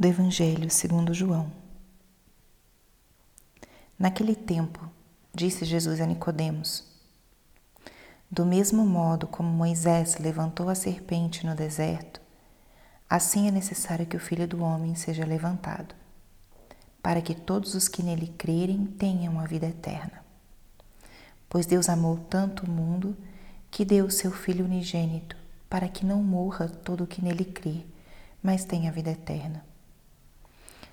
do Evangelho segundo João. Naquele tempo, disse Jesus a Nicodemos: Do mesmo modo como Moisés levantou a serpente no deserto, assim é necessário que o Filho do homem seja levantado, para que todos os que nele crerem tenham a vida eterna. Pois Deus amou tanto o mundo que deu o seu Filho unigênito, para que não morra todo o que nele crê, mas tenha a vida eterna.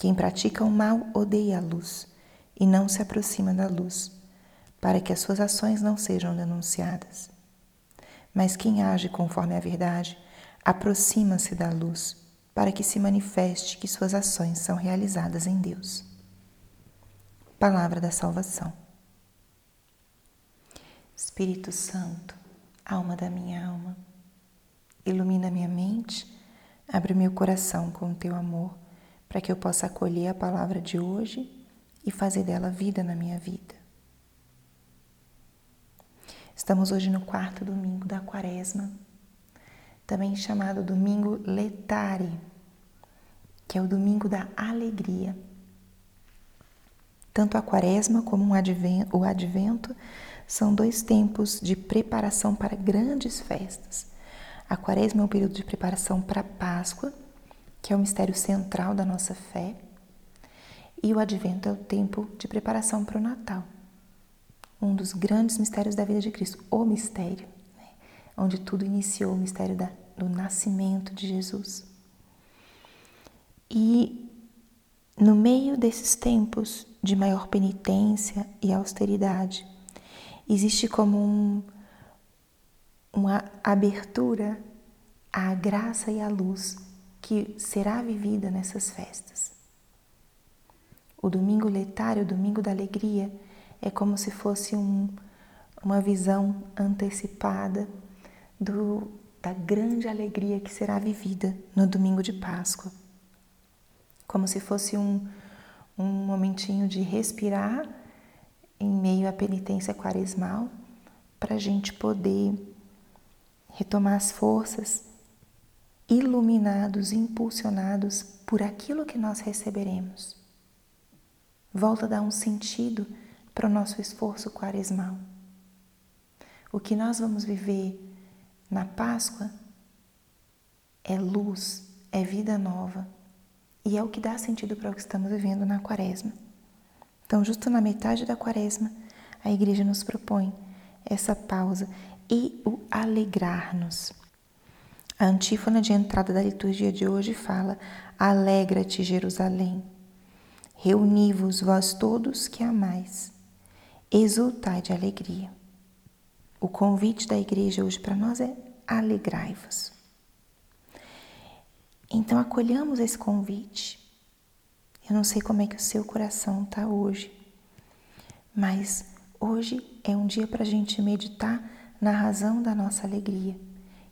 Quem pratica o mal odeia a luz e não se aproxima da luz, para que as suas ações não sejam denunciadas. Mas quem age conforme a verdade aproxima-se da luz, para que se manifeste que suas ações são realizadas em Deus. Palavra da Salvação. Espírito Santo, alma da minha alma, ilumina minha mente, abre meu coração com o teu amor para que eu possa acolher a palavra de hoje e fazer dela vida na minha vida. Estamos hoje no quarto domingo da quaresma, também chamado domingo letare, que é o domingo da alegria. Tanto a quaresma como o advento são dois tempos de preparação para grandes festas. A quaresma é um período de preparação para a Páscoa que é o mistério central da nossa fé, e o advento é o tempo de preparação para o Natal, um dos grandes mistérios da vida de Cristo, o mistério, né? onde tudo iniciou o mistério da, do nascimento de Jesus. E no meio desses tempos de maior penitência e austeridade, existe como um, uma abertura à graça e à luz que será vivida nessas festas. O domingo letário, o domingo da alegria, é como se fosse um, uma visão antecipada do, da grande alegria que será vivida no domingo de Páscoa. Como se fosse um, um momentinho de respirar em meio à penitência quaresmal, para a gente poder retomar as forças iluminados, impulsionados por aquilo que nós receberemos. Volta a dar um sentido para o nosso esforço quaresmal. O que nós vamos viver na Páscoa é luz, é vida nova e é o que dá sentido para o que estamos vivendo na Quaresma. Então, justo na metade da Quaresma, a igreja nos propõe essa pausa e o alegrar-nos. A antífona de entrada da liturgia de hoje fala: Alegra-te, Jerusalém. Reuni-vos, vós todos que amais. Exultai de alegria. O convite da igreja hoje para nós é alegrai-vos. Então acolhamos esse convite. Eu não sei como é que o seu coração está hoje, mas hoje é um dia para a gente meditar na razão da nossa alegria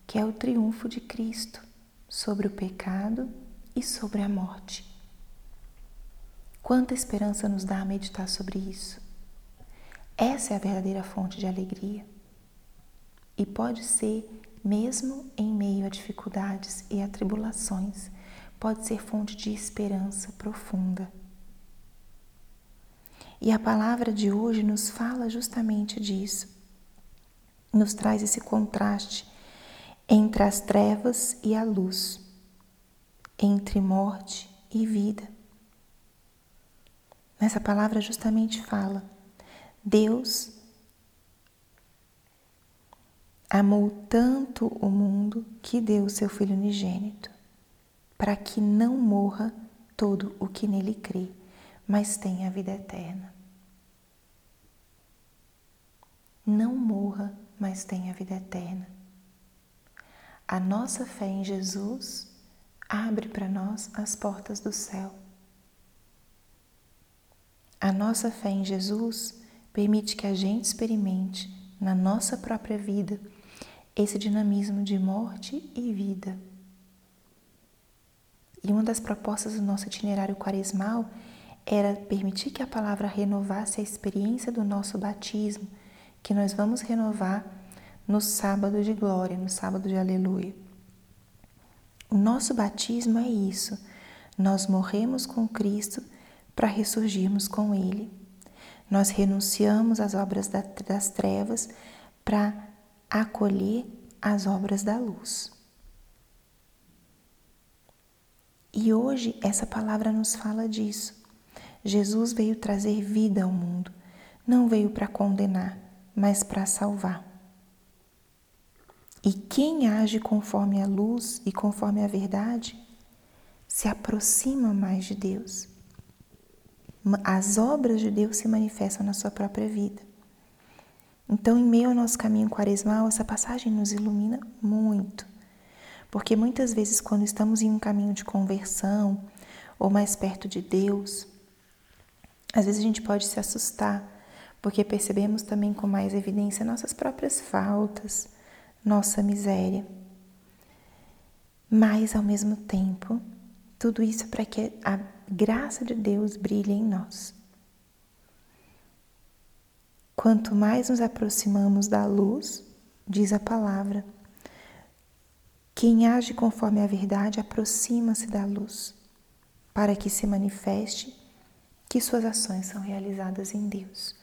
que é o triunfo de Cristo sobre o pecado e sobre a morte. Quanta esperança nos dá meditar sobre isso. Essa é a verdadeira fonte de alegria. E pode ser, mesmo em meio a dificuldades e a tribulações, pode ser fonte de esperança profunda. E a palavra de hoje nos fala justamente disso. Nos traz esse contraste entre as trevas e a luz, entre morte e vida. Nessa palavra justamente fala: Deus amou tanto o mundo que deu seu Filho unigênito, para que não morra todo o que nele crê, mas tenha a vida eterna. Não morra, mas tenha a vida eterna. A nossa fé em Jesus abre para nós as portas do céu. A nossa fé em Jesus permite que a gente experimente na nossa própria vida esse dinamismo de morte e vida. E uma das propostas do nosso itinerário quaresmal era permitir que a palavra renovasse a experiência do nosso batismo, que nós vamos renovar no sábado de glória, no sábado de aleluia. O nosso batismo é isso. Nós morremos com Cristo para ressurgirmos com Ele. Nós renunciamos às obras das trevas para acolher as obras da luz. E hoje essa palavra nos fala disso. Jesus veio trazer vida ao mundo, não veio para condenar, mas para salvar. E quem age conforme a luz e conforme a verdade se aproxima mais de Deus as obras de Deus se manifestam na sua própria vida. Então, em meio ao nosso caminho quaresmal, essa passagem nos ilumina muito. Porque muitas vezes, quando estamos em um caminho de conversão ou mais perto de Deus, às vezes a gente pode se assustar, porque percebemos também com mais evidência nossas próprias faltas, nossa miséria. Mas, ao mesmo tempo, tudo isso para que a graça de Deus brilhe em nós. Quanto mais nos aproximamos da luz, diz a palavra, quem age conforme a verdade aproxima-se da luz, para que se manifeste que suas ações são realizadas em Deus.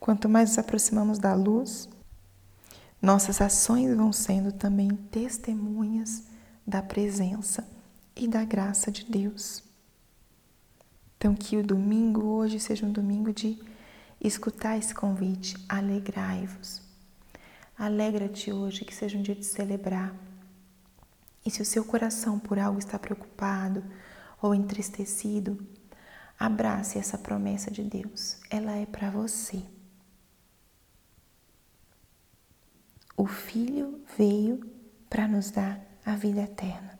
Quanto mais nos aproximamos da luz, nossas ações vão sendo também testemunhas da presença e da graça de Deus. Então, que o domingo hoje seja um domingo de escutar esse convite, alegrai-vos. Alegra-te hoje, que seja um dia de celebrar. E se o seu coração por algo está preocupado ou entristecido, abrace essa promessa de Deus. Ela é para você. O Filho veio para nos dar a vida eterna.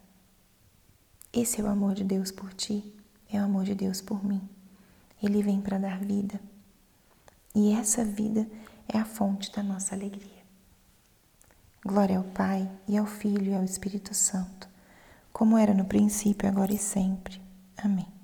Esse é o amor de Deus por ti, é o amor de Deus por mim. Ele vem para dar vida. E essa vida é a fonte da nossa alegria. Glória ao Pai, e ao Filho e ao Espírito Santo, como era no princípio, agora e sempre. Amém.